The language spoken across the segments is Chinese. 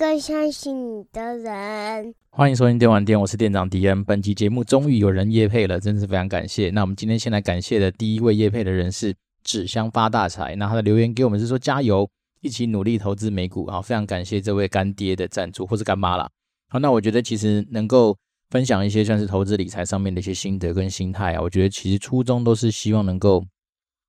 更相信你的人。欢迎收听电玩店，我是店长迪恩。本期节目终于有人夜配了，真是非常感谢。那我们今天先来感谢的第一位夜配的人是纸箱发大财。那他的留言给我们是说加油，一起努力投资美股。好，非常感谢这位干爹的赞助或是干妈啦。好，那我觉得其实能够分享一些算是投资理财上面的一些心得跟心态啊，我觉得其实初衷都是希望能够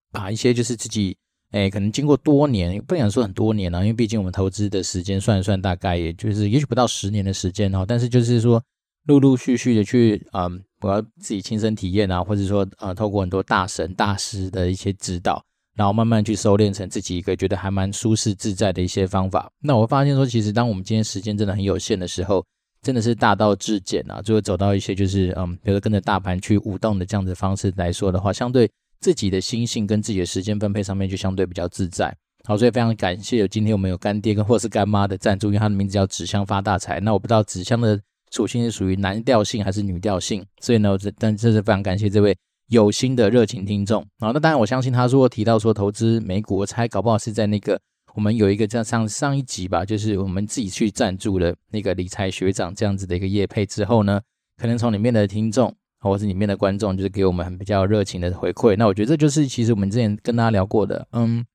把一些就是自己。哎，可能经过多年，不想说很多年了，因为毕竟我们投资的时间算一算，大概也就是也许不到十年的时间哦。但是就是说，陆陆续续的去，嗯，我要自己亲身体验啊，或者说，呃，透过很多大神大师的一些指导，然后慢慢去收敛成自己一个觉得还蛮舒适自在的一些方法。那我会发现说，其实当我们今天时间真的很有限的时候，真的是大道至简啊，就会走到一些就是，嗯，比如说跟着大盘去舞动的这样子方式来说的话，相对。自己的心性跟自己的时间分配上面就相对比较自在，好，所以非常感谢有今天我们有干爹跟或是干妈的赞助，因为他的名字叫纸箱发大财。那我不知道纸箱的属性是属于男调性还是女调性，所以呢，这但这是非常感谢这位有心的热情听众。好，那当然我相信他如果提到说投资美股，我猜搞不好是在那个我们有一个这样上上一集吧，就是我们自己去赞助的那个理财学长这样子的一个业配之后呢，可能从里面的听众。或是里面的观众，就是给我们很比较热情的回馈。那我觉得这就是其实我们之前跟大家聊过的，嗯，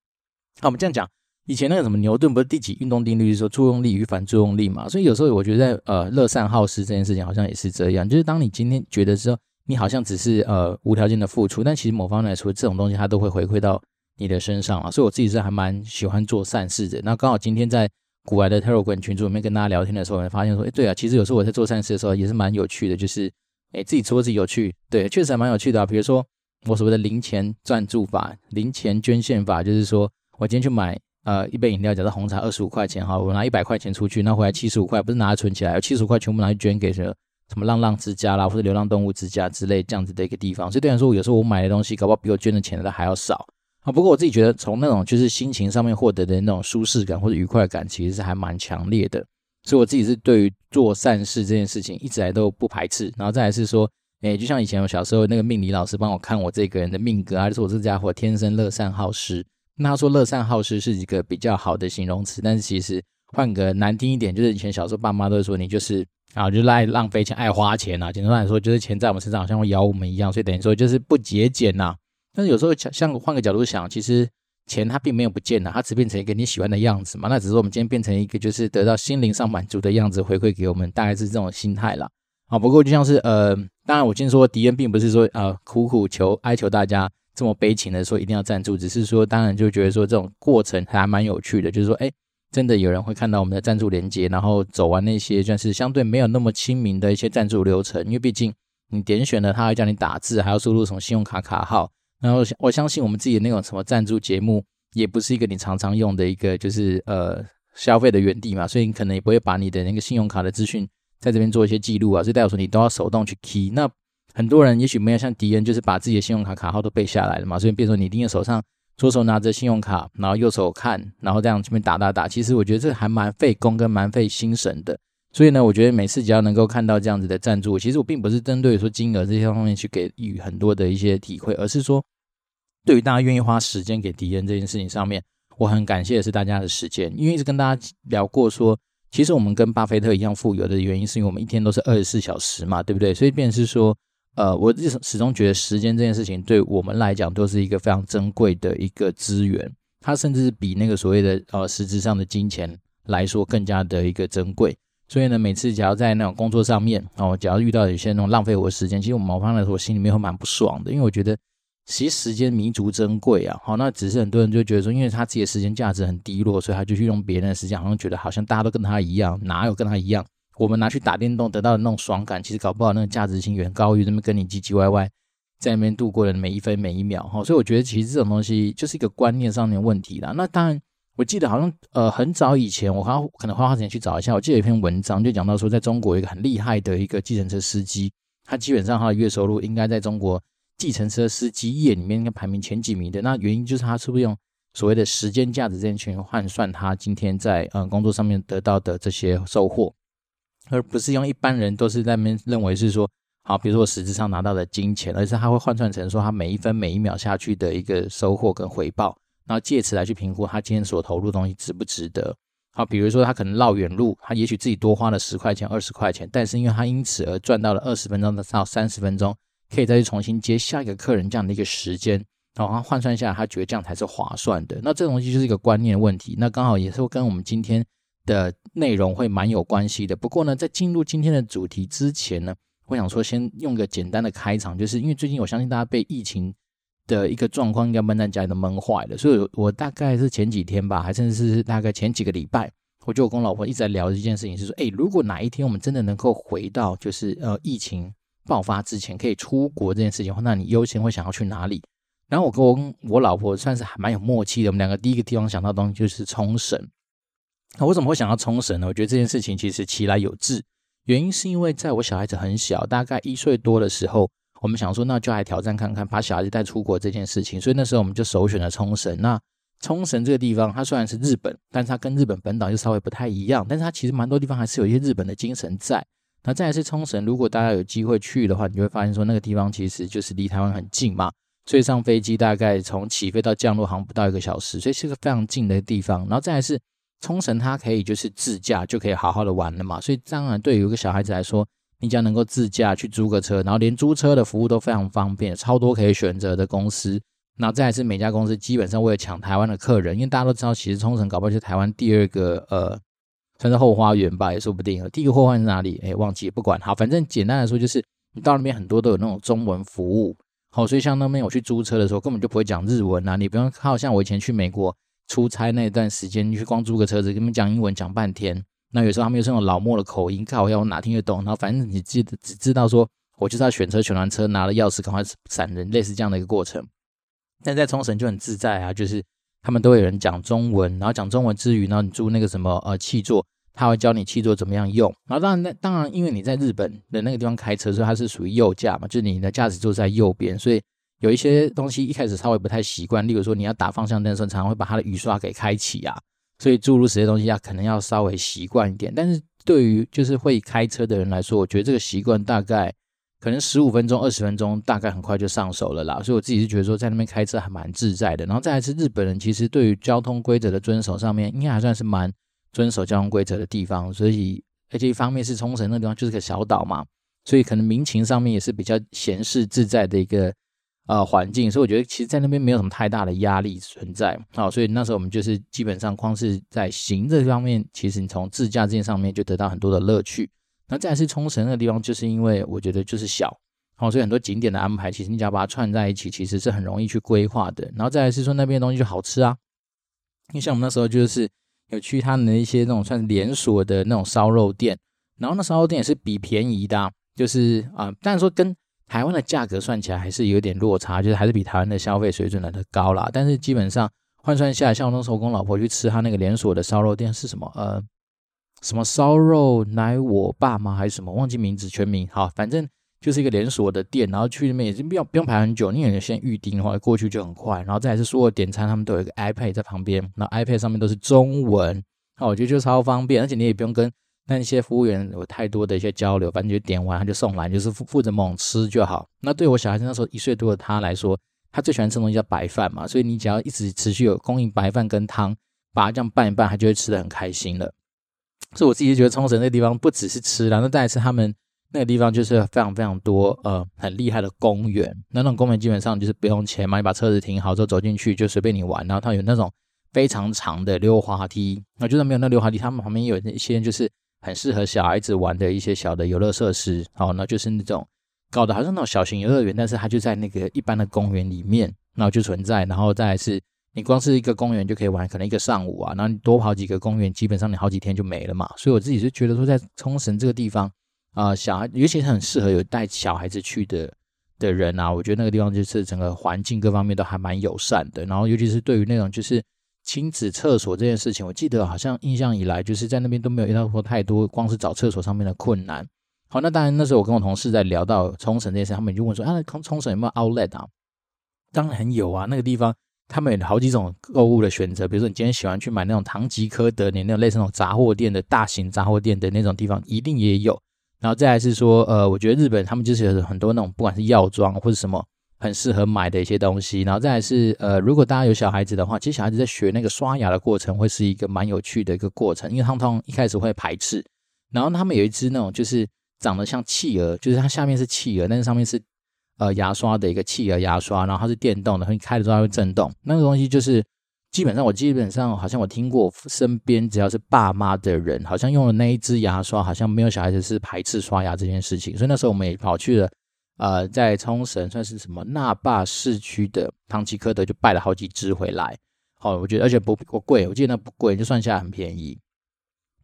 好，我们这样讲，以前那个什么牛顿不是第几运动定律是说作用力与反作用力嘛？所以有时候我觉得在呃乐善好施这件事情好像也是这样，就是当你今天觉得说你好像只是呃无条件的付出，但其实某方来说这种东西它都会回馈到你的身上啊。所以我自己是还蛮喜欢做善事的。那刚好今天在股癌的 Telegram 群组里面跟大家聊天的时候，我发现说，哎，对啊，其实有时候我在做善事的时候也是蛮有趣的，就是。哎，自己说自己有趣，对，确实还蛮有趣的啊。比如说我所谓的零钱赞助法、零钱捐献法，就是说我今天去买呃一杯饮料，假设红茶二十五块钱哈，我拿一百块钱出去，那回来七十五块不是拿来存起来，有七十五块全部拿去捐给什么什么浪浪之家啦，或者流浪动物之家之类这样子的一个地方。所以对来说，有时候我买的东西，搞不好比我捐的钱的还要少啊。不过我自己觉得，从那种就是心情上面获得的那种舒适感或者愉快感，其实是还蛮强烈的。所以我自己是对于做善事这件事情一直来都不排斥，然后再来是说，诶，就像以前我小时候那个命理老师帮我看我这个人的命格啊，就是我这家伙天生乐善好施。那他说乐善好施是一个比较好的形容词，但是其实换个难听一点，就是以前小时候爸妈都会说你就是啊，就是爱浪费钱、爱花钱啊。简单来说，就是钱在我们身上好像会咬我们一样，所以等于说就是不节俭呐。但是有时候像换个角度想，其实。钱它并没有不见了，它只变成一个你喜欢的样子嘛。那只是我们今天变成一个就是得到心灵上满足的样子回馈给我们，大概是这种心态啦。啊，不过就像是呃，当然我今天说迪恩并不是说呃苦苦求哀求大家这么悲情的说一定要赞助，只是说当然就觉得说这种过程还蛮有趣的，就是说哎，真的有人会看到我们的赞助连接，然后走完那些就是相对没有那么亲民的一些赞助流程，因为毕竟你点选了，他会叫你打字，还要输入什么信用卡卡号。然后我相信我们自己的那种什么赞助节目，也不是一个你常常用的一个就是呃消费的原地嘛，所以你可能也不会把你的那个信用卡的资讯在这边做一些记录啊，所以代表说你都要手动去 key。那很多人也许没有像迪恩，就是把自己的信用卡卡号都背下来了嘛，所以变成说你盯着手上，左手拿着信用卡，然后右手看，然后这样这边打打打，其实我觉得这还蛮费工跟蛮费心神的。所以呢，我觉得每次只要能够看到这样子的赞助，其实我并不是针对说金额这些方面去给予很多的一些体会，而是说，对于大家愿意花时间给敌人这件事情上面，我很感谢的是大家的时间，因为一直跟大家聊过说，其实我们跟巴菲特一样富有的原因，是因为我们一天都是二十四小时嘛，对不对？所以便是说，呃，我始始终觉得时间这件事情对我们来讲都是一个非常珍贵的一个资源，它甚至比那个所谓的呃实质上的金钱来说更加的一个珍贵。所以呢，每次只要在那种工作上面，哦，只要遇到有些那种浪费我的时间，其实我某方来说，我心里面会蛮不爽的，因为我觉得其实时间弥足珍贵啊。好，那只是很多人就觉得说，因为他自己的时间价值很低落，所以他就去用别人的时间，好像觉得好像大家都跟他一样，哪有跟他一样？我们拿去打电动得到的那种爽感，其实搞不好那个价值性远高于那么跟你唧唧歪歪在那边度过的每一分每一秒。哈，所以我觉得其实这种东西就是一个观念上面的问题啦。那当然。我记得好像呃很早以前，我好像可能花花时间去找一下。我记得有一篇文章就讲到说，在中国一个很厉害的一个计程车司机，他基本上他的月收入应该在中国计程车司机业里面应该排名前几名的。那原因就是他是不是用所谓的时间价值这件去换算他今天在嗯工作上面得到的这些收获，而不是用一般人都是在那边认为是说，好，比如说我实质上拿到的金钱，而是他会换算成说他每一分每一秒下去的一个收获跟回报。然后借此来去评估他今天所投入的东西值不值得。好，比如说他可能绕远路，他也许自己多花了十块钱、二十块钱，但是因为他因此而赚到了二十分钟到三十分钟，可以再去重新接下一个客人这样的一个时间，然后他换算下来，他觉得这样才是划算的。那这东西就是一个观念问题，那刚好也是跟我们今天的内容会蛮有关系的。不过呢，在进入今天的主题之前呢，我想说先用个简单的开场，就是因为最近我相信大家被疫情的一个状况应该闷在家里都闷坏了，所以我大概是前几天吧，还甚至是大概前几个礼拜，我就跟我老婆一直在聊一件事情，是说，诶，如果哪一天我们真的能够回到就是呃疫情爆发之前可以出国这件事情的话，那你优先会想要去哪里？然后我跟我老婆算是还蛮有默契的，我们两个第一个地方想到的东西就是冲绳。那为什么会想到冲绳呢？我觉得这件事情其实其来有致，原因是因为在我小孩子很小，大概一岁多的时候。我们想说，那就来挑战看看，把小孩子带出国这件事情。所以那时候我们就首选了冲绳。那冲绳这个地方，它虽然是日本，但是它跟日本本岛又稍微不太一样。但是它其实蛮多地方还是有一些日本的精神在。那再来是冲绳，如果大家有机会去的话，你就会发现说那个地方其实就是离台湾很近嘛。所以上飞机大概从起飞到降落好像不到一个小时，所以是个非常近的地方。然后再来是冲绳，它可以就是自驾就可以好好的玩了嘛。所以当然对于一个小孩子来说，你将能够自驾去租个车，然后连租车的服务都非常方便，超多可以选择的公司。那再是每家公司基本上为了抢台湾的客人，因为大家都知道，其实冲绳搞不好是台湾第二个呃，算是后花园吧，也说不定。第一个后花园是哪里？哎，忘记不管。好，反正简单来说就是，你到那边很多都有那种中文服务。好，所以像那边我去租车的时候，根本就不会讲日文啊，你不用靠像我以前去美国出差那段时间，你去光租个车子，跟他们讲英文讲半天。那有时候他们又是那种老墨的口音，看我要我哪听得懂？然后反正你记得只知道说，我就是要选车选完车，拿了钥匙赶快闪人，类似这样的一个过程。但在冲绳就很自在啊，就是他们都有人讲中文，然后讲中文之余，然后你租那个什么呃汽座，他会教你汽座怎么样用。然后当然那当然，因为你在日本的那个地方开车，所以它是属于右驾嘛，就是你的驾驶座在右边，所以有一些东西一开始稍微不太习惯，例如说你要打方向灯的时候，常常会把它的雨刷给开启啊。所以诸如此类东西要可能要稍微习惯一点，但是对于就是会开车的人来说，我觉得这个习惯大概可能十五分钟、二十分钟，大概很快就上手了啦。所以我自己是觉得说，在那边开车还蛮自在的。然后再来是日本人，其实对于交通规则的遵守上面，应该还算是蛮遵守交通规则的地方。所以而且一方面是冲绳那地方就是个小岛嘛，所以可能民情上面也是比较闲适自在的一个。呃，环境，所以我觉得其实，在那边没有什么太大的压力存在，好，所以那时候我们就是基本上光是在行这方面，其实你从自驾这件上面就得到很多的乐趣。那再来是冲绳那个地方，就是因为我觉得就是小，好，所以很多景点的安排，其实你只要把它串在一起，其实是很容易去规划的。然后再来是说那边的东西就好吃啊，因为像我们那时候就是有去他们的一些那种算是连锁的那种烧肉店，然后那烧肉店也是比便宜的啊，就是啊，但是说跟台湾的价格算起来还是有点落差，就是还是比台湾的消费水准来的高啦。但是基本上换算下来，像我那时候跟我老婆去吃他那个连锁的烧肉店是什么？呃，什么烧肉奶我爸吗？还是什么？忘记名字全名。好，反正就是一个连锁的店，然后去那边也是不用不用排很久，你有先预订的话，过去就很快。然后再来是所有点餐，他们都有一个 iPad 在旁边，然后 iPad 上面都是中文，好，我觉得就超方便，而且你也不用跟。那一些服务员有太多的一些交流，反正就点完他就送来，就是负负责猛吃就好。那对我小孩子那时候一岁多的他来说，他最喜欢吃东西叫白饭嘛，所以你只要一直持续有供应白饭跟汤，把它这样拌一拌，他就会吃得很开心了。所以我自己就觉得冲绳那地方不只是吃，然后再来是他们那个地方就是非常非常多呃很厉害的公园，那那种公园基本上就是不用钱嘛，你把车子停好之后走进去就随便你玩，然后它有那种非常长的溜滑梯，那就算没有那溜滑梯，他们旁边也有一些就是。很适合小孩子玩的一些小的游乐设施，好，那就是那种搞得好像那种小型游乐园，但是它就在那个一般的公园里面，然后就存在，然后再是你光是一个公园就可以玩，可能一个上午啊，然后你多跑几个公园，基本上你好几天就没了嘛。所以我自己是觉得说，在冲绳这个地方啊，小孩尤其是很适合有带小孩子去的的人啊，我觉得那个地方就是整个环境各方面都还蛮友善的，然后尤其是对于那种就是。亲子厕所这件事情，我记得好像印象以来，就是在那边都没有遇到过太多，光是找厕所上面的困难。好，那当然那时候我跟我同事在聊到冲绳这件事，他们就问说：“啊，冲冲绳有没有 Outlet 啊？”当然有啊，那个地方他们有好几种购物的选择，比如说你今天喜欢去买那种唐吉诃德，你那种类似那种杂货店的大型杂货店的那种地方，一定也有。然后再来是说，呃，我觉得日本他们就是有很多那种不管是药妆或者什么很适合买的一些东西。然后再来是呃，如果大家有小孩子的话，其实小孩子在学那个刷牙的过程会是一个蛮有趣的一个过程，因为他们通常一开始会排斥，然后他们有一只那种就是长得像企鹅，就是它下面是企鹅，但是上面是呃牙刷的一个企鹅牙刷，然后它是电动的，你开的时候它会震动，那个东西就是。基本上，我基本上好像我听过身边只要是爸妈的人，好像用了那一支牙刷，好像没有小孩子是排斥刷牙这件事情。所以那时候我们也跑去了，呃，在冲绳算是什么那霸市区的唐吉诃德，就拜了好几支回来。好，我觉得而且不不贵，我记得那不贵，就算下来很便宜。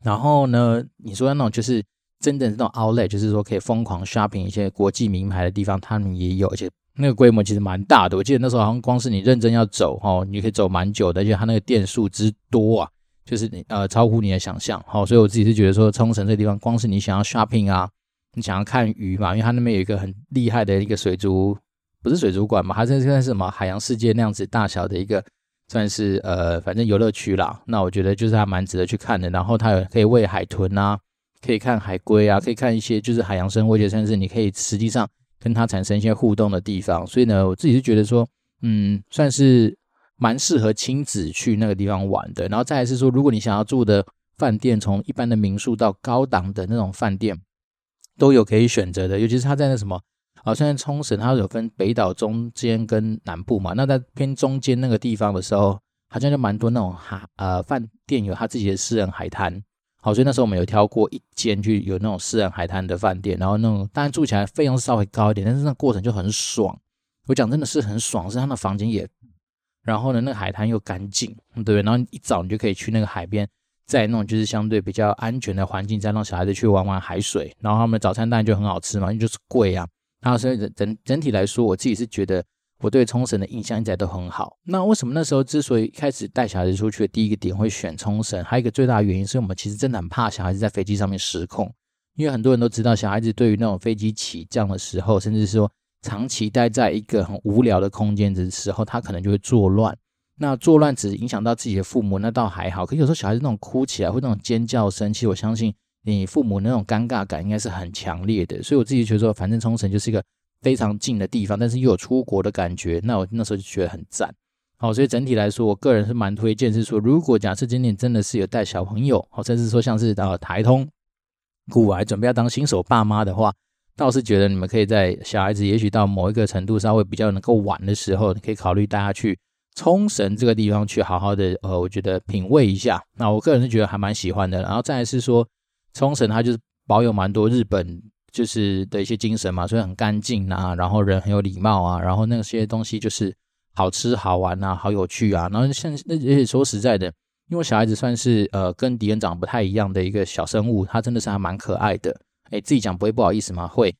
然后呢，你说那种就是真的那种 outlet，就是说可以疯狂 shopping 一些国际名牌的地方，他们也有，而且。那个规模其实蛮大的，我记得那时候好像光是你认真要走哦，你可以走蛮久的，而且它那个店数之多啊，就是你呃超乎你的想象。好，所以我自己是觉得说，冲绳这地方，光是你想要 shopping 啊，你想要看鱼嘛，因为它那边有一个很厉害的一个水族，不是水族馆嘛，它这现在是什么海洋世界那样子大小的一个，算是呃反正游乐区啦。那我觉得就是还蛮值得去看的。然后它有可以喂海豚啊，可以看海龟啊，可以看一些就是海洋生物，而且甚至你可以实际上。跟它产生一些互动的地方，所以呢，我自己是觉得说，嗯，算是蛮适合亲子去那个地方玩的。然后再来是说，如果你想要住的饭店，从一般的民宿到高档的那种饭店，都有可以选择的。尤其是他在那什么，好像冲绳，它有分北岛中间跟南部嘛。那在偏中间那个地方的时候，好像就蛮多那种哈呃饭店有他自己的私人海滩。好，所以那时候我们有挑过一间去有那种私人海滩的饭店，然后那种当然住起来费用稍微高一点，但是那过程就很爽。我讲真的是很爽，是他的房间也，然后呢，那个海滩又干净，对不对？然后一早你就可以去那个海边，在那种就是相对比较安全的环境，再让小孩子去玩玩海水，然后他们的早餐当然就很好吃嘛，因为就是贵啊。然后所以整整体来说，我自己是觉得。我对冲绳的印象一直都很好。那为什么那时候之所以一开始带小孩子出去的第一个点会选冲绳，还有一个最大的原因是我们其实真的很怕小孩子在飞机上面失控，因为很多人都知道，小孩子对于那种飞机起降的时候，甚至是说长期待在一个很无聊的空间的时候，他可能就会作乱。那作乱只影响到自己的父母，那倒还好。可有时候小孩子那种哭起来或那种尖叫声，其实我相信你父母那种尴尬感应该是很强烈的。所以我自己觉得说，反正冲绳就是一个。非常近的地方，但是又有出国的感觉，那我那时候就觉得很赞。好，所以整体来说，我个人是蛮推荐，是说如果假设今年真的是有带小朋友，好甚至说像是呃台通、古来准备要当新手爸妈的话，倒是觉得你们可以在小孩子也许到某一个程度稍微比较能够玩的时候，你可以考虑带他去冲绳这个地方去好好的呃，我觉得品味一下。那我个人是觉得还蛮喜欢的。然后再来是说，冲绳它就是保有蛮多日本。就是的一些精神嘛，所以很干净啊，然后人很有礼貌啊，然后那些东西就是好吃好玩啊，好有趣啊。然后像那而且说实在的，因为小孩子算是呃跟敌人长得不太一样的一个小生物，他真的是还蛮可爱的。哎，自己讲不会不好意思吗？会，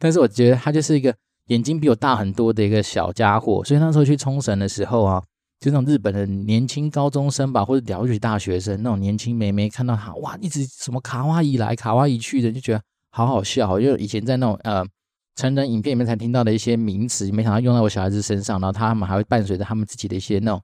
但是我觉得他就是一个眼睛比我大很多的一个小家伙。所以那时候去冲绳的时候啊，就那种日本的年轻高中生吧，或者了不起大学生那种年轻妹妹，看到他哇，一直什么卡哇伊来卡哇伊去的，就觉得。好好笑，因为以前在那种呃成人影片里面才听到的一些名词，没想到用在我小孩子身上，然后他们还会伴随着他们自己的一些那种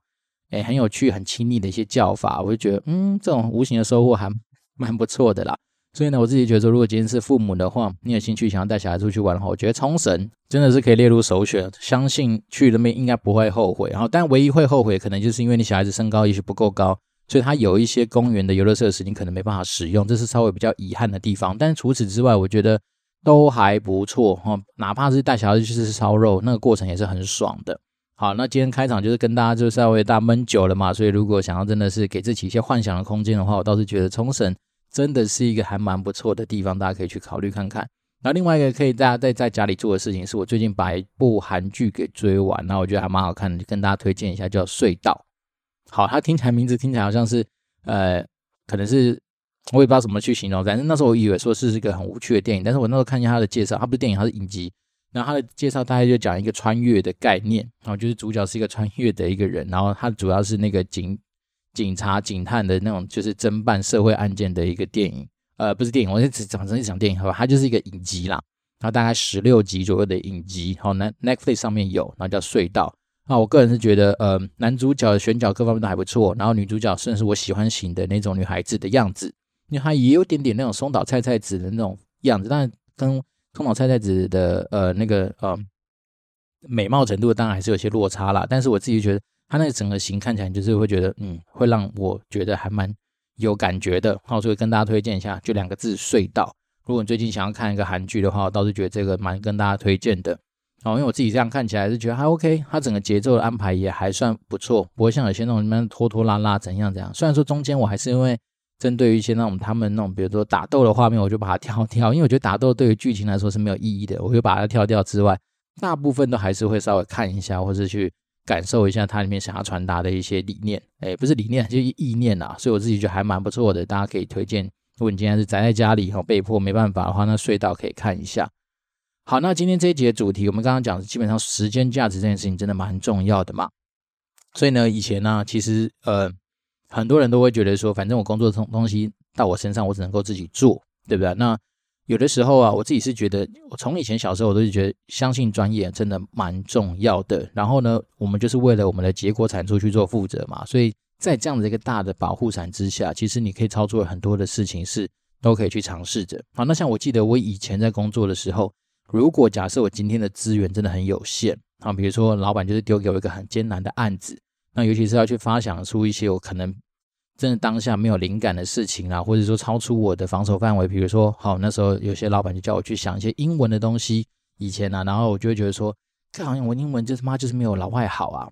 诶、很有趣、很亲密的一些叫法，我就觉得嗯，这种无形的收获还蛮不错的啦。所以呢，我自己觉得说，如果今天是父母的话，你有兴趣想要带小孩出去玩的话，我觉得冲绳真的是可以列入首选，相信去那边应该不会后悔。然后，但唯一会后悔，可能就是因为你小孩子身高也许不够高。所以它有一些公园的游乐设施，你可能没办法使用，这是稍微比较遗憾的地方。但除此之外，我觉得都还不错哈。哪怕是带小孩子去吃烧肉，那个过程也是很爽的。好，那今天开场就是跟大家就稍微大家闷久了嘛，所以如果想要真的是给自己一些幻想的空间的话，我倒是觉得冲绳真的是一个还蛮不错的地方，大家可以去考虑看看。然后另外一个可以大家在在家里做的事情，是我最近把一部韩剧给追完，那我觉得还蛮好看的，就跟大家推荐一下，叫《隧道》。好，它听起来名字听起来好像是，呃，可能是我也不知道怎么去形容。反正那时候我以为说是一个很无趣的电影，但是我那时候看见它的介绍，它不是电影，它是影集。然后它的介绍大概就讲一个穿越的概念，然后就是主角是一个穿越的一个人，然后他主要是那个警警察警探的那种，就是侦办社会案件的一个电影。呃，不是电影，我是只讲成一场电影，好吧？它就是一个影集啦，然后大概十六集左右的影集，好那，Netflix 上面有，然后叫隧道。啊，我个人是觉得，呃，男主角的选角各方面都还不错，然后女主角算是我喜欢型的那种女孩子的样子，因为她也有点点那种松岛菜菜子的那种样子，但是跟松岛菜菜子的呃那个呃美貌程度当然还是有些落差啦，但是我自己觉得它那个整个型看起来就是会觉得，嗯，会让我觉得还蛮有感觉的。好，所以跟大家推荐一下，就两个字：隧道。如果你最近想要看一个韩剧的话，我倒是觉得这个蛮跟大家推荐的。哦，因为我自己这样看起来是觉得还 OK，它整个节奏的安排也还算不错，不会像有些那种什么拖拖拉拉怎样怎样。虽然说中间我还是因为针对于一些那种他们那种比如说打斗的画面，我就把它跳掉，因为我觉得打斗对于剧情来说是没有意义的，我就把它跳掉之外，大部分都还是会稍微看一下，或是去感受一下它里面想要传达的一些理念。诶，不是理念，就是意念啊。所以我自己觉得还蛮不错的，大家可以推荐。如果你今天是宅在家里哈，被迫没办法的话，那隧道可以看一下。好，那今天这一集的主题，我们刚刚讲的基本上时间价值这件事情真的蛮重要的嘛。所以呢，以前呢，其实呃，很多人都会觉得说，反正我工作的东东西到我身上，我只能够自己做，对不对？那有的时候啊，我自己是觉得，我从以前小时候我都是觉得，相信专业真的蛮重要的。然后呢，我们就是为了我们的结果产出去做负责嘛。所以在这样的一个大的保护伞之下，其实你可以操作很多的事情是都可以去尝试着。好，那像我记得我以前在工作的时候。如果假设我今天的资源真的很有限啊，比如说老板就是丢给我一个很艰难的案子，那尤其是要去发想出一些我可能真的当下没有灵感的事情啊，或者说超出我的防守范围，比如说好那时候有些老板就叫我去想一些英文的东西，以前啊，然后我就会觉得说，这好像我英文就是妈就是没有老外好啊，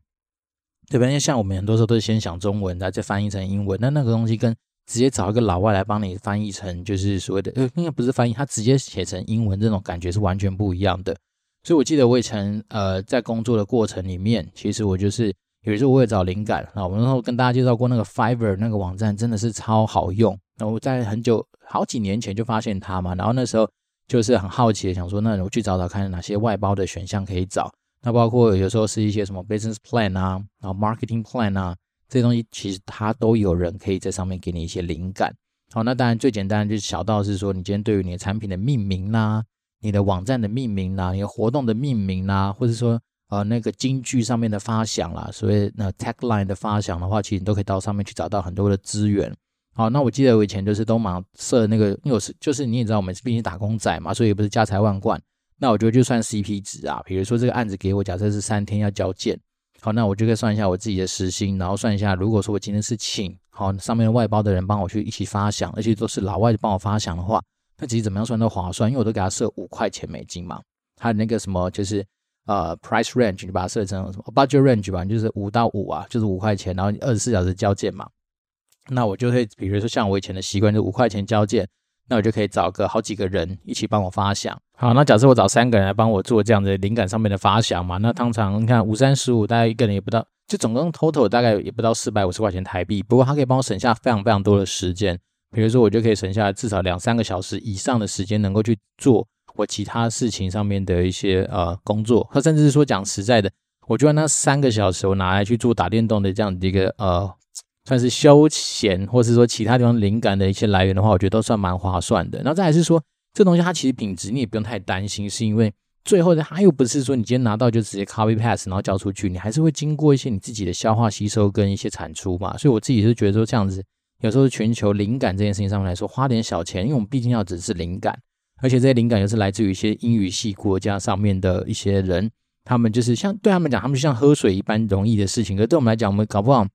对吧？因为像我们很多时候都是先想中文，然后再翻译成英文，那那个东西跟。直接找一个老外来帮你翻译成，就是所谓的呃，应该不是翻译，他直接写成英文，这种感觉是完全不一样的。所以我记得我以前呃在工作的过程里面，其实我就是有时候我也找灵感。那我那时候跟大家介绍过那个 Fiverr 那个网站，真的是超好用。那我在很久好几年前就发现它嘛，然后那时候就是很好奇的想说，那我去找找看哪些外包的选项可以找。那包括有时候是一些什么 Business Plan 啊，然后 Marketing Plan 啊。这些东西其实它都有人可以在上面给你一些灵感。好，那当然最简单就是小到是说，你今天对于你的产品的命名啦，你的网站的命名啦，你的活动的命名啦，或者说呃那个金句上面的发想啦，所以那 tagline 的发想的话，其实你都可以到上面去找到很多的资源。好，那我记得我以前就是都忙设那个，因为我是就是你也知道我们毕竟打工仔嘛，所以也不是家财万贯。那我觉得就算 CP 值啊，比如说这个案子给我，假设是三天要交件。好，那我就可以算一下我自己的时薪，然后算一下，如果说我今天是请好上面外包的人帮我去一起发想，而且都是老外帮我发想的话，那其实怎么样算都划算，因为我都给他设五块钱美金嘛，他的那个什么就是呃 price range，你把它设成什么 budget range 吧，就是五到五啊，就是五块钱，然后你二十四小时交件嘛，那我就会比如说像我以前的习惯，就五块钱交件。那我就可以找个好几个人一起帮我发想。好，那假设我找三个人来帮我做这样的灵感上面的发想嘛，那通常你看五三十五，大概一个人也不到，就总共 total 大概也不到四百五十块钱台币。不过他可以帮我省下非常非常多的时间，比如说我就可以省下至少两三个小时以上的时间，能够去做我其他事情上面的一些呃工作。他甚至是说讲实在的，我觉得那三个小时我拿来去做打电动的这样的一个呃。算是休闲，或是说其他地方灵感的一些来源的话，我觉得都算蛮划算的。然后再来是说，这东西它其实品质你也不用太担心，是因为最后的它又不是说你今天拿到就直接 copy pass 然后交出去，你还是会经过一些你自己的消化吸收跟一些产出嘛。所以我自己是觉得说这样子，有时候全球灵感这件事情上面来说，花点小钱，因为我们毕竟要只是灵感，而且这些灵感又是来自于一些英语系国家上面的一些人，他们就是像对他们讲，他们就像喝水一般容易的事情，可对我们来讲，我们搞不好。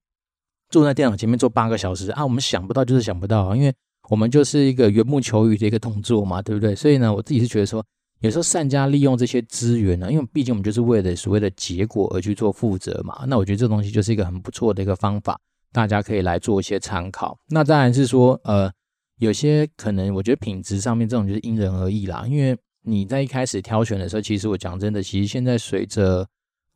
坐在电脑前面坐八个小时啊，我们想不到就是想不到，因为我们就是一个缘木求鱼的一个动作嘛，对不对？所以呢，我自己是觉得说，有时候善加利用这些资源呢，因为毕竟我们就是为了所谓的结果而去做负责嘛。那我觉得这东西就是一个很不错的一个方法，大家可以来做一些参考。那当然是说，呃，有些可能我觉得品质上面这种就是因人而异啦，因为你在一开始挑选的时候，其实我讲真的，其实现在随着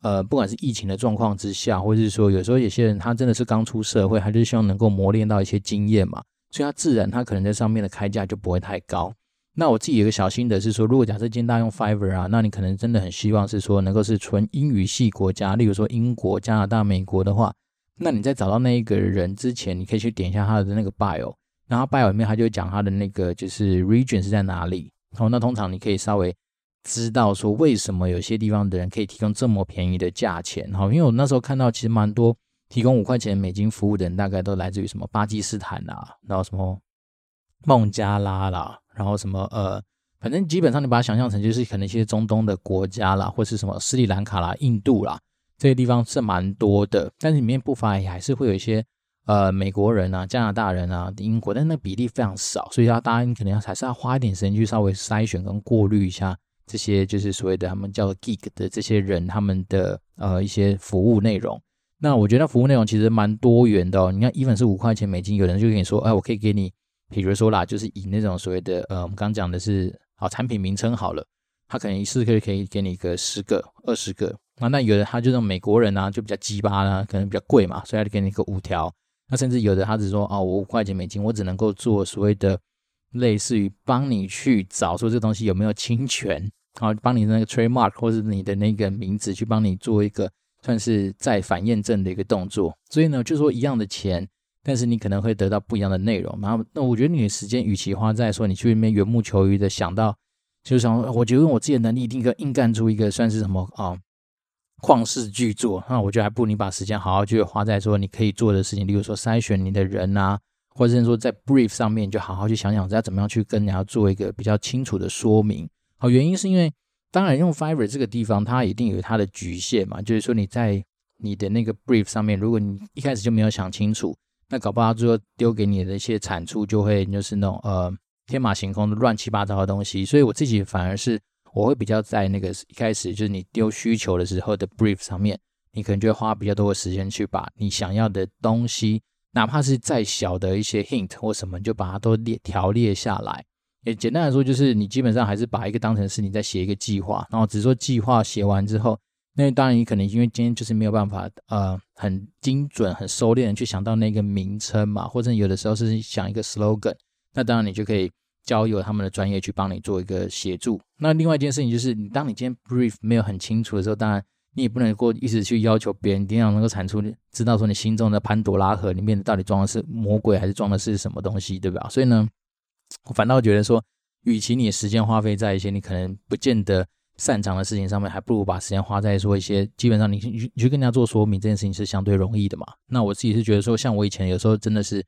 呃，不管是疫情的状况之下，或者是说有时候有些人他真的是刚出社会，他就希望能够磨练到一些经验嘛，所以他自然他可能在上面的开价就不会太高。那我自己有个小心得是说，如果假设今天大家用 Fiverr 啊，那你可能真的很希望是说能够是纯英语系国家，例如说英国、加拿大、美国的话，那你在找到那一个人之前，你可以去点一下他的那个 bio，然后 bio 里面他就会讲他的那个就是 region 是在哪里。好，那通常你可以稍微。知道说为什么有些地方的人可以提供这么便宜的价钱？哈，因为我那时候看到其实蛮多提供五块钱美金服务的人，大概都来自于什么巴基斯坦啊，然后什么孟加拉啦，然后什么呃反正基本上你把它想象成就是可能一些中东的国家啦，或是什么斯里兰卡啦、印度啦这些地方是蛮多的，但是里面不乏也还是会有一些呃美国人啊、加拿大人啊、英国，但那比例非常少，所以要大家可能要还是要花一点时间去稍微筛选跟过滤一下这些就是所谓的他们叫 geek 的这些人他们的呃一些服务内容。那我觉得服务内容其实蛮多元的哦。你看，even 是五块钱美金，有人就跟你说，哎，我可以给你，比如说啦，就是以那种所谓的呃，我们刚刚讲的是。好，产品名称好了，他可能一次可以可以给你个十个、二十个。那那有的他就那种美国人啊，就比较鸡巴啦，可能比较贵嘛，所以他就给你个五条。那甚至有的他只说哦，我五块钱美金，我只能够做所谓的类似于帮你去找说这东西有没有侵权，好，帮你那个 trademark 或是你的那个名字去帮你做一个算是再反验证的一个动作。所以呢，就说一样的钱。但是你可能会得到不一样的内容，然后那我觉得你的时间与其花在说你去那边缘木求鱼的想到，就是想我觉得我自己的能力一定可以硬干出一个算是什么啊旷世巨作，那我觉得还不如你把时间好好去花在说你可以做的事情，例如说筛选你的人啊，或者是说在 brief 上面就好好去想想要怎么样去跟人家做一个比较清楚的说明。好，原因是因为当然用 Fiverr 这个地方它一定有它的局限嘛，就是说你在你的那个 brief 上面，如果你一开始就没有想清楚。那搞不好最后丢给你的一些产出就会就是那种呃天马行空的乱七八糟的东西，所以我自己反而是我会比较在那个一开始就是你丢需求的时候的 brief 上面，你可能就会花比较多的时间去把你想要的东西，哪怕是再小的一些 hint 或什么，你就把它都列条列下来。也简单来说，就是你基本上还是把一个当成是你在写一个计划，然后只是说计划写完之后。那当然，你可能因为今天就是没有办法，呃，很精准、很收敛的去想到那个名称嘛，或者有的时候是想一个 slogan，那当然你就可以交由他们的专业去帮你做一个协助。那另外一件事情就是，你当你今天 brief 没有很清楚的时候，当然你也不能够一直去要求别人一定要能够产出，知道说你心中的潘朵拉盒里面到底装的是魔鬼还是装的是什么东西，对吧？所以呢，我反倒觉得说，与其你时间花费在一些你可能不见得。擅长的事情上面，还不如把时间花在说一些基本上你你去跟人家做说明这件事情是相对容易的嘛。那我自己是觉得说，像我以前有时候真的是，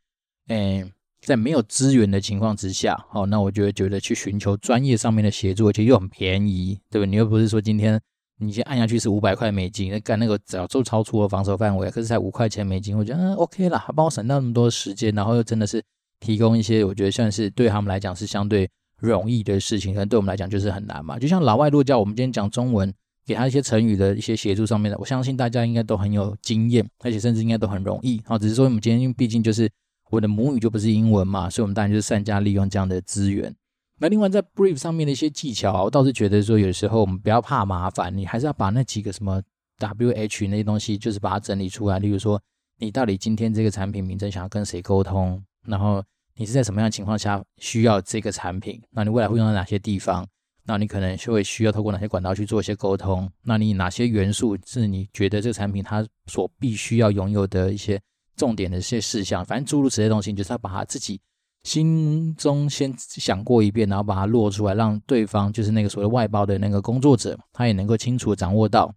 诶，在没有资源的情况之下，哦，那我就会觉得去寻求专业上面的协助，而且又很便宜，对不对？你又不是说今天你先按下去是五百块美金，那干那个早就超出了防守范围，可是才五块钱美金，我觉得嗯 OK 啦，还帮我省到那么多时间，然后又真的是提供一些我觉得算是对他们来讲是相对。容易的事情，可能对我们来讲就是很难嘛。就像老外落教我们今天讲中文，给他一些成语的一些协助上面的，我相信大家应该都很有经验，而且甚至应该都很容易。好，只是说我们今天因为毕竟就是我的母语就不是英文嘛，所以我们当然就是善加利用这样的资源。那另外在 brief 上面的一些技巧，我倒是觉得说有时候我们不要怕麻烦，你还是要把那几个什么 WH 那些东西，就是把它整理出来。例如说，你到底今天这个产品名称想要跟谁沟通，然后。你是在什么样情况下需要这个产品？那你未来会用到哪些地方？那你可能就会需要透过哪些管道去做一些沟通？那你哪些元素是你觉得这个产品它所必须要拥有的一些重点的一些事项？反正诸如此类东西，你就是要把它自己心中先想过一遍，然后把它落出来，让对方就是那个所谓外包的那个工作者，他也能够清楚掌握到。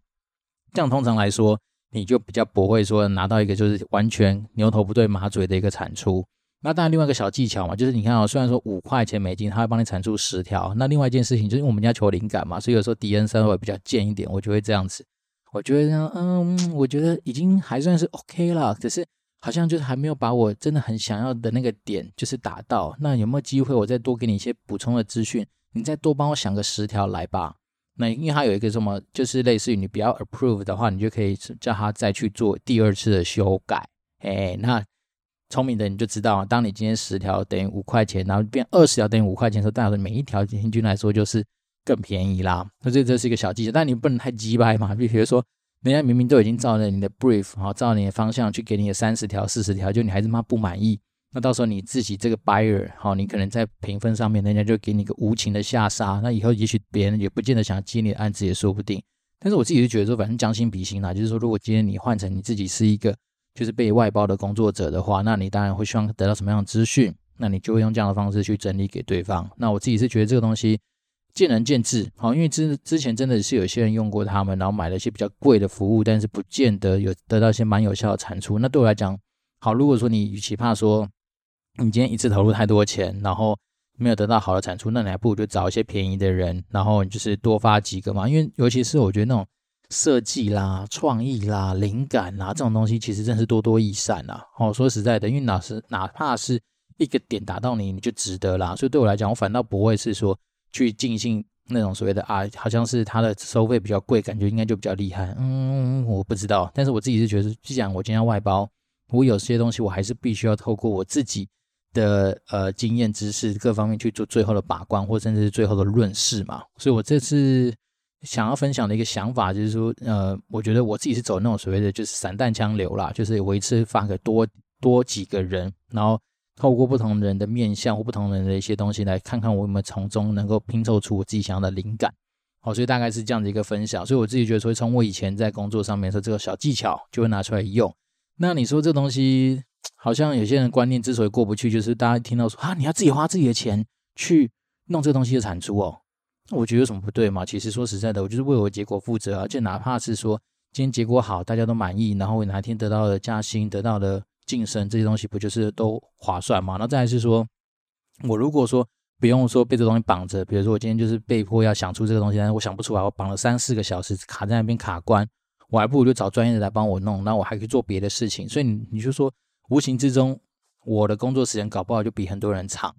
这样通常来说，你就比较不会说拿到一个就是完全牛头不对马嘴的一个产出。那当然，另外一个小技巧嘛，就是你看啊，虽然说五块钱美金，他会帮你产出十条。那另外一件事情，就是因为我们家求灵感嘛，所以有时候迪恩稍微比较贱一点，我就会这样子。我觉得呢，嗯，我觉得已经还算是 OK 了，可是好像就是还没有把我真的很想要的那个点就是达到。那有没有机会我再多给你一些补充的资讯？你再多帮我想个十条来吧。那因为它有一个什么，就是类似于你不要 approve 的话，你就可以叫他再去做第二次的修改。哎，那。聪明的你就知道，当你今天十条等于五块钱，然后变二十条等于五块钱的时候，代表每一条平均来说就是更便宜啦。那这这是一个小技巧，但你不能太鸡掰嘛。比如说，人家明明都已经照着你的 brief，好，照你的方向去给你的三十条、四十条，就你还是妈不满意，那到时候你自己这个 buyer，好，你可能在评分上面，人家就给你个无情的下杀。那以后也许别人也不见得想要接你的案子，也说不定。但是我自己就觉得说，反正将心比心啦，就是说，如果今天你换成你自己是一个。就是被外包的工作者的话，那你当然会希望得到什么样的资讯，那你就会用这样的方式去整理给对方。那我自己是觉得这个东西见仁见智，好，因为之之前真的是有些人用过他们，然后买了一些比较贵的服务，但是不见得有得到一些蛮有效的产出。那对我来讲，好，如果说你与其怕说你今天一次投入太多钱，然后没有得到好的产出，那你还不如就找一些便宜的人，然后就是多发几个嘛。因为尤其是我觉得那种设计啦、创意啦、灵感啦这种东西，其实真是多多益善啦。哦，说实在的，因为老师哪怕是一个点打到你，你就值得啦。所以对我来讲，我反倒不会是说去尽兴。那种所谓的啊，好像是他的收费比较贵，感觉应该就比较厉害。嗯，我不知道，但是我自己是觉得，既然我今天外包，我有些东西我还是必须要透过我自己的呃经验知识各方面去做最后的把关，或甚至是最后的论事嘛。所以我这次想要分享的一个想法就是说，呃，我觉得我自己是走那种所谓的就是散弹枪流啦，就是我一次发给多多几个人，然后。透过不同人的面相或不同人的一些东西，来看看我有没有从中能够拼凑出我自己想要的灵感。好，所以大概是这样的一个分享。所以我自己觉得说，从我以前在工作上面说这个小技巧，就会拿出来用。那你说这东西，好像有些人观念之所以过不去，就是大家听到说啊，你要自己花自己的钱去弄这个东西的产出哦，我觉得有什么不对嘛？其实说实在的，我就是为我的结果负责啊。就哪怕是说今天结果好，大家都满意，然后我哪天得到了加薪，得到了。晋升这些东西不就是都划算吗？那再来是说，我如果说不用说被这东西绑着，比如说我今天就是被迫要想出这个东西，但是我想不出来，我绑了三四个小时卡在那边卡关，我还不如就找专业的来帮我弄，那我还可以做别的事情。所以你你就说，无形之中我的工作时间搞不好就比很多人长。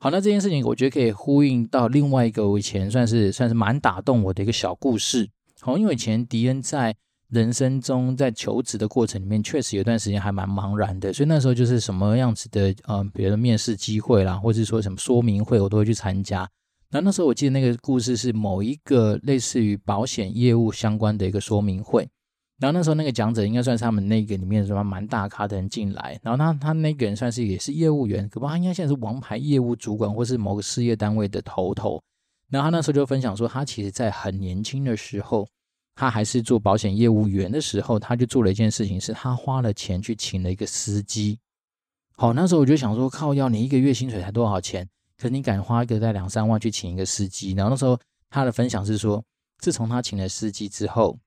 好，那这件事情我觉得可以呼应到另外一个我以前算是算是蛮打动我的一个小故事。好，因为以前迪恩在。人生中在求职的过程里面，确实有段时间还蛮茫然的，所以那时候就是什么样子的，嗯、呃，比如面试机会啦，或者说什么说明会，我都会去参加。那那时候我记得那个故事是某一个类似于保险业务相关的一个说明会，然后那时候那个讲者应该算是他们那个里面什么蛮大咖的人进来，然后他他那个人算是也是业务员，可不他应该现在是王牌业务主管，或是某个事业单位的头头。然后他那时候就分享说，他其实在很年轻的时候。他还是做保险业务员的时候，他就做了一件事情，是他花了钱去请了一个司机。好，那时候我就想说，靠，要你一个月薪水才多少钱？可你敢花个在两三万去请一个司机？然后那时候他的分享是说，自从他请了司机之后，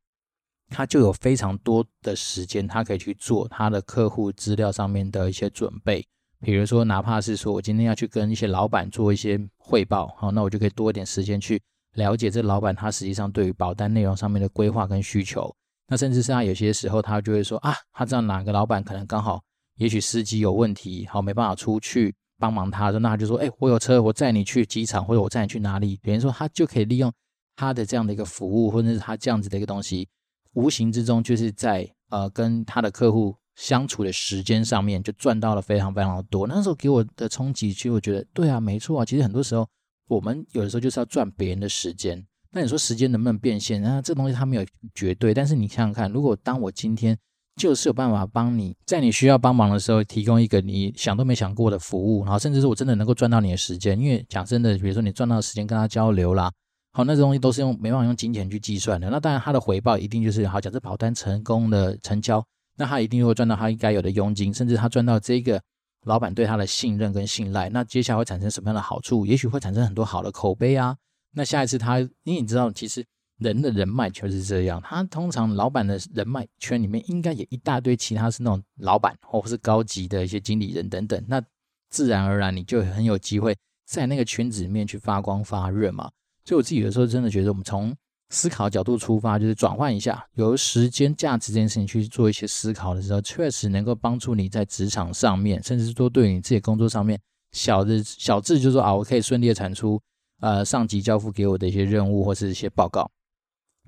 他就有非常多的时间，他可以去做他的客户资料上面的一些准备。比如说，哪怕是说我今天要去跟一些老板做一些汇报，好，那我就可以多一点时间去。了解这老板他实际上对于保单内容上面的规划跟需求，那甚至是他有些时候他就会说啊，他知道哪个老板可能刚好，也许司机有问题，好没办法出去帮忙他说，那他就说，哎，我有车，我载你去机场，或者我载你去哪里，等于说他就可以利用他的这样的一个服务，或者是他这样子的一个东西，无形之中就是在呃跟他的客户相处的时间上面就赚到了非常非常多。那时候给我的冲击，其实我觉得对啊，没错啊，其实很多时候。我们有的时候就是要赚别人的时间，那你说时间能不能变现？那这东西它没有绝对，但是你想想看，如果当我今天就是有办法帮你在你需要帮忙的时候提供一个你想都没想过的服务，然后甚至是我真的能够赚到你的时间，因为讲真的，比如说你赚到时间跟他交流啦，好，那这东西都是用没办法用金钱去计算的。那当然他的回报一定就是好，假设保单成功的成交，那他一定会赚到他应该有的佣金，甚至他赚到这个。老板对他的信任跟信赖，那接下来会产生什么样的好处？也许会产生很多好的口碑啊。那下一次他，因为你知道，其实人的人脉就是这样。他通常老板的人脉圈里面，应该也一大堆其他是那种老板或是高级的一些经理人等等。那自然而然，你就很有机会在那个圈子里面去发光发热嘛。所以我自己有时候真的觉得，我们从思考角度出发，就是转换一下，由时间价值这件事情去做一些思考的时候，确实能够帮助你在职场上面，甚至说对你自己工作上面小的小字，就是说啊，我可以顺利的产出呃上级交付给我的一些任务或是一些报告。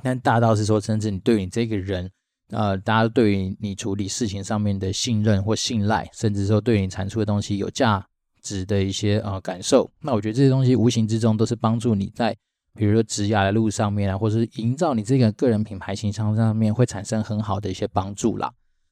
但大到是说，甚至你对你这个人，呃，大家对于你处理事情上面的信任或信赖，甚至说对你产出的东西有价值的一些呃感受，那我觉得这些东西无形之中都是帮助你在。比如说，职涯的路上面啊，或者是营造你这个个人品牌形象上面，会产生很好的一些帮助啦。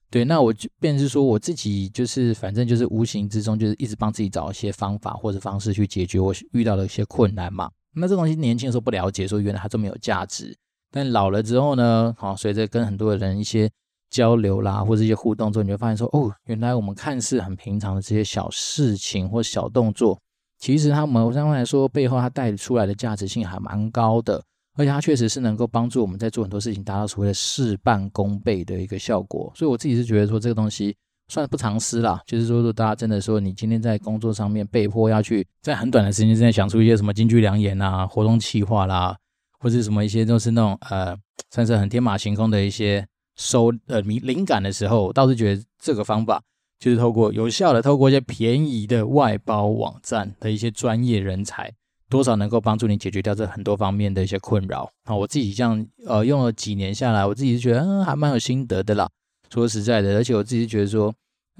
对，那我就便是说，我自己就是反正就是无形之中，就是一直帮自己找一些方法或者方式去解决我遇到的一些困难嘛。那这东西年轻的时候不了解，说原来它这么有价值。但老了之后呢，好，随着跟很多人一些交流啦，或者一些互动之后，你就发现说，哦，原来我们看似很平常的这些小事情或小动作。其实他某方面来说，背后它带出来的价值性还蛮高的，而且它确实是能够帮助我们在做很多事情，达到所谓的事半功倍的一个效果。所以我自己是觉得说，这个东西算不藏私啦，就是说，如果大家真的说你今天在工作上面被迫要去在很短的时间之内想出一些什么金句良言啊、活动企划啦，或者什么一些都是那种呃，算是很天马行空的一些收呃灵灵感的时候，倒是觉得这个方法就是透过有效的透过一些便宜的外包网站的一些专业人才。多少能够帮助你解决掉这很多方面的一些困扰啊！我自己这样呃用了几年下来，我自己是觉得嗯还蛮有心得的啦。说实在的，而且我自己觉得说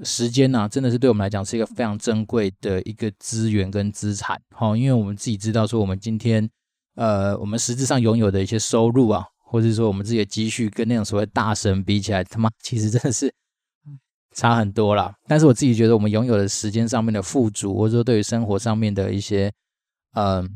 时间呐，真的是对我们来讲是一个非常珍贵的一个资源跟资产。好，因为我们自己知道说我们今天呃我们实质上拥有的一些收入啊，或者说我们自己的积蓄跟那种所谓大神比起来，他妈其实真的是差很多啦。但是我自己觉得我们拥有的时间上面的富足，或者说对于生活上面的一些。嗯，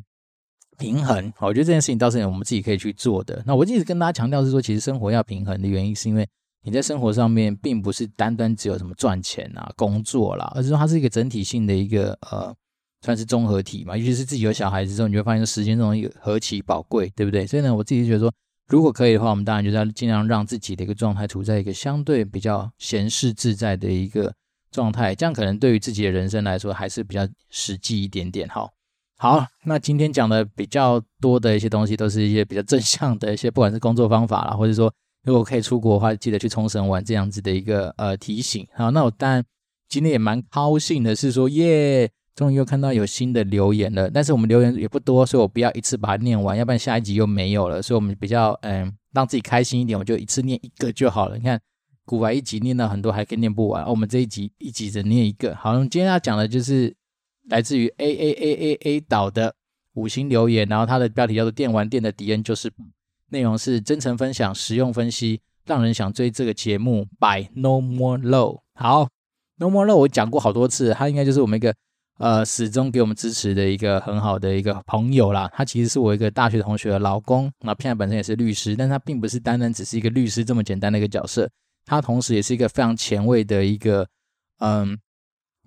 平衡，我觉得这件事情倒是我们自己可以去做的。那我一直跟大家强调是说，其实生活要平衡的原因，是因为你在生活上面并不是单单只有什么赚钱啊、工作啦，而是说它是一个整体性的一个呃，算是综合体嘛。尤其是自己有小孩子之后，你会发现时间这种何其宝贵，对不对？所以呢，我自己觉得说，如果可以的话，我们当然就是要尽量让自己的一个状态处在一个相对比较闲适自在的一个状态，这样可能对于自己的人生来说还是比较实际一点点哈。好，那今天讲的比较多的一些东西，都是一些比较正向的一些，不管是工作方法啦，或者说如果可以出国的话，记得去冲绳玩这样子的一个呃提醒。好，那我当然今天也蛮高兴的是说，耶，终于又看到有新的留言了。但是我们留言也不多，所以我不要一次把它念完，要不然下一集又没有了。所以我们比较嗯、让自己开心一点，我就一次念一个就好了。你看，古玩一集念到很多，还可以念不完。哦、我们这一集一集只念一个。好，我们今天要讲的就是。来自于 A A A A A 岛的五星留言，然后它的标题叫做“电玩店的敌人就是”，内容是真诚分享、实用分析，让人想追这个节目。By No More Low，好，No More Low 我讲过好多次，它应该就是我们一个呃始终给我们支持的一个很好的一个朋友啦。他其实是我一个大学同学的老公，那现在本身也是律师，但他并不是单单只是一个律师这么简单的一个角色，他同时也是一个非常前卫的一个嗯。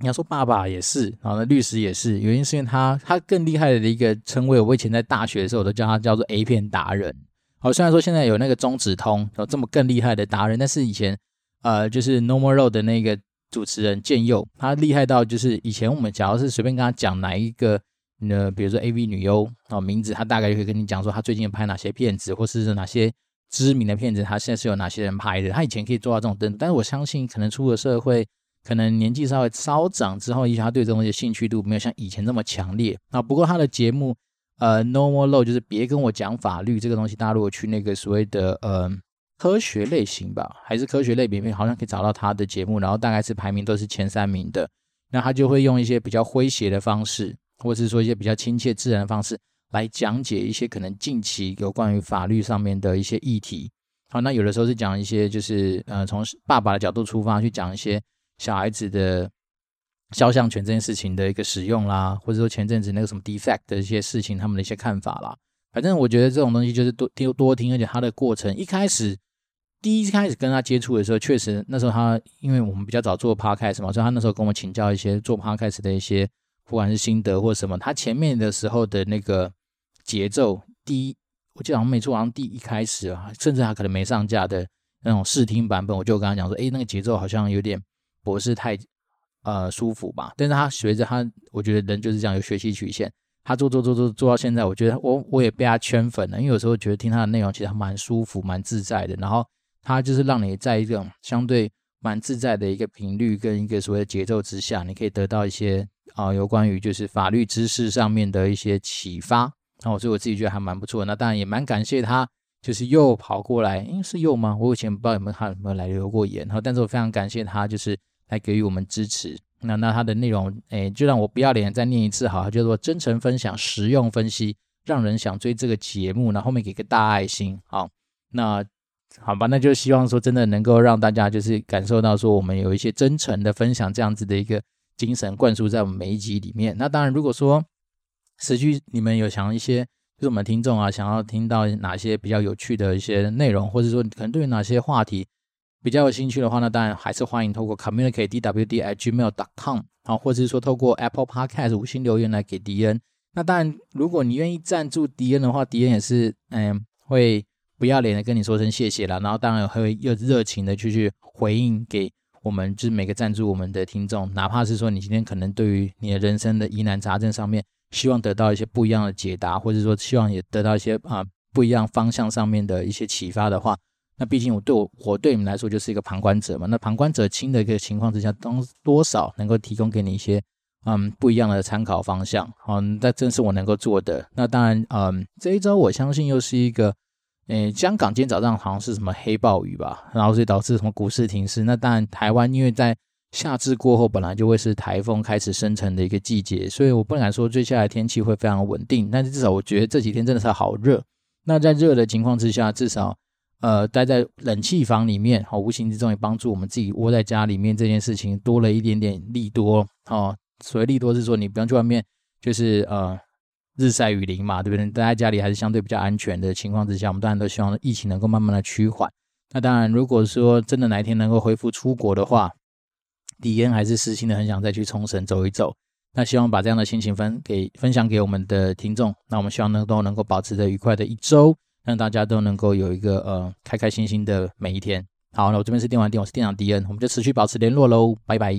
你要说爸爸也是，然后呢，律师也是，原因是因为他他更厉害的一个称谓，我以前在大学的时候我都叫他叫做 A 片达人。好，虽然说现在有那个中指通有这么更厉害的达人，但是以前呃就是 No More Low 的那个主持人建佑，他厉害到就是以前我们假如是随便跟他讲哪一个呃，比如说 AV 女优哦名字，他大概就可以跟你讲说他最近拍哪些片子，或是哪些知名的片子，他现在是有哪些人拍的。他以前可以做到这种登，但是我相信可能出了社会。可能年纪稍微稍长之后，也许他对这东西兴趣度没有像以前那么强烈啊。不过他的节目，呃，No More Low 就是别跟我讲法律这个东西，大家如果去那个所谓的呃科学类型吧，还是科学类别，好像可以找到他的节目，然后大概是排名都是前三名的。那他就会用一些比较诙谐的方式，或者是说一些比较亲切自然的方式来讲解一些可能近期有关于法律上面的一些议题。好，那有的时候是讲一些就是呃从爸爸的角度出发去讲一些。小孩子的肖像权这件事情的一个使用啦，或者说前阵子那个什么 defect 的一些事情，他们的一些看法啦。反正我觉得这种东西就是多听多听，而且他的过程一开始第一开始跟他接触的时候，确实那时候他因为我们比较早做 podcast 嘛，所以他那时候跟我请教一些做 podcast 的一些不管是心得或什么。他前面的时候的那个节奏，第一我记得好像没错，好像第一开始啊，甚至他可能没上架的那种试听版本，我就跟他讲说，诶，那个节奏好像有点。不是太呃舒服吧，但是他随着他，我觉得人就是这样有学习曲线。他做做做做做到现在，我觉得我我也被他圈粉了，因为有时候觉得听他的内容其实还蛮舒服、蛮自在的。然后他就是让你在一个相对蛮自在的一个频率跟一个所谓的节奏之下，你可以得到一些啊、有关于就是法律知识上面的一些启发。然后所以我自己觉得还蛮不错。那当然也蛮感谢他。就是又跑过来，因为，是又吗？我以前不知道有没有他有没有来留过言哈，但是我非常感谢他，就是来给予我们支持。那那他的内容，诶，就让我不要脸再念一次好，叫做真诚分享、实用分析，让人想追这个节目。那后，后面给个大爱心，好，那好吧，那就希望说真的能够让大家就是感受到说我们有一些真诚的分享这样子的一个精神灌输在我们每一集里面。那当然，如果说实际你们有想一些。就是我们听众啊，想要听到哪些比较有趣的一些内容，或者说可能对于哪些话题比较有兴趣的话呢，当然还是欢迎透过 communicate dwd at gmail dot com 啊，或者是说透过 Apple Podcast 五星留言来给迪恩。那当然，如果你愿意赞助迪恩的话，迪恩也是嗯会不要脸的跟你说声谢谢啦。然后当然会又热情的去去回应给我们就是每个赞助我们的听众，哪怕是说你今天可能对于你的人生的疑难杂症上面，希望得到一些不一样的解答，或者说希望也得到一些啊不一样方向上面的一些启发的话，那毕竟我对我我对你们来说就是一个旁观者嘛。那旁观者清的一个情况之下，当多少能够提供给你一些嗯不一样的参考方向。嗯，那正是我能够做的。那当然，嗯，这一周我相信又是一个。诶，香港今天早上好像是什么黑暴雨吧，然后所以导致什么股市停市。那当然，台湾因为在夏至过后本来就会是台风开始生成的一个季节，所以我不敢说接下来天气会非常稳定。但是至少我觉得这几天真的是好热。那在热的情况之下，至少呃待在冷气房里面，好，无形之中也帮助我们自己窝在家里面这件事情多了一点点利多。哦，所谓利多是说你不用去外面，就是呃。日晒雨淋嘛，对不对？待在家里还是相对比较安全的情况之下，我们当然都希望疫情能够慢慢的趋缓。那当然，如果说真的哪一天能够恢复出国的话，迪恩还是私心的很想再去冲绳走一走。那希望把这样的心情分给分享给我们的听众。那我们希望能都能够保持着愉快的一周，让大家都能够有一个呃开开心心的每一天。好，那我这边是电玩店，我是店长迪恩，我们就持续保持联络喽，拜拜。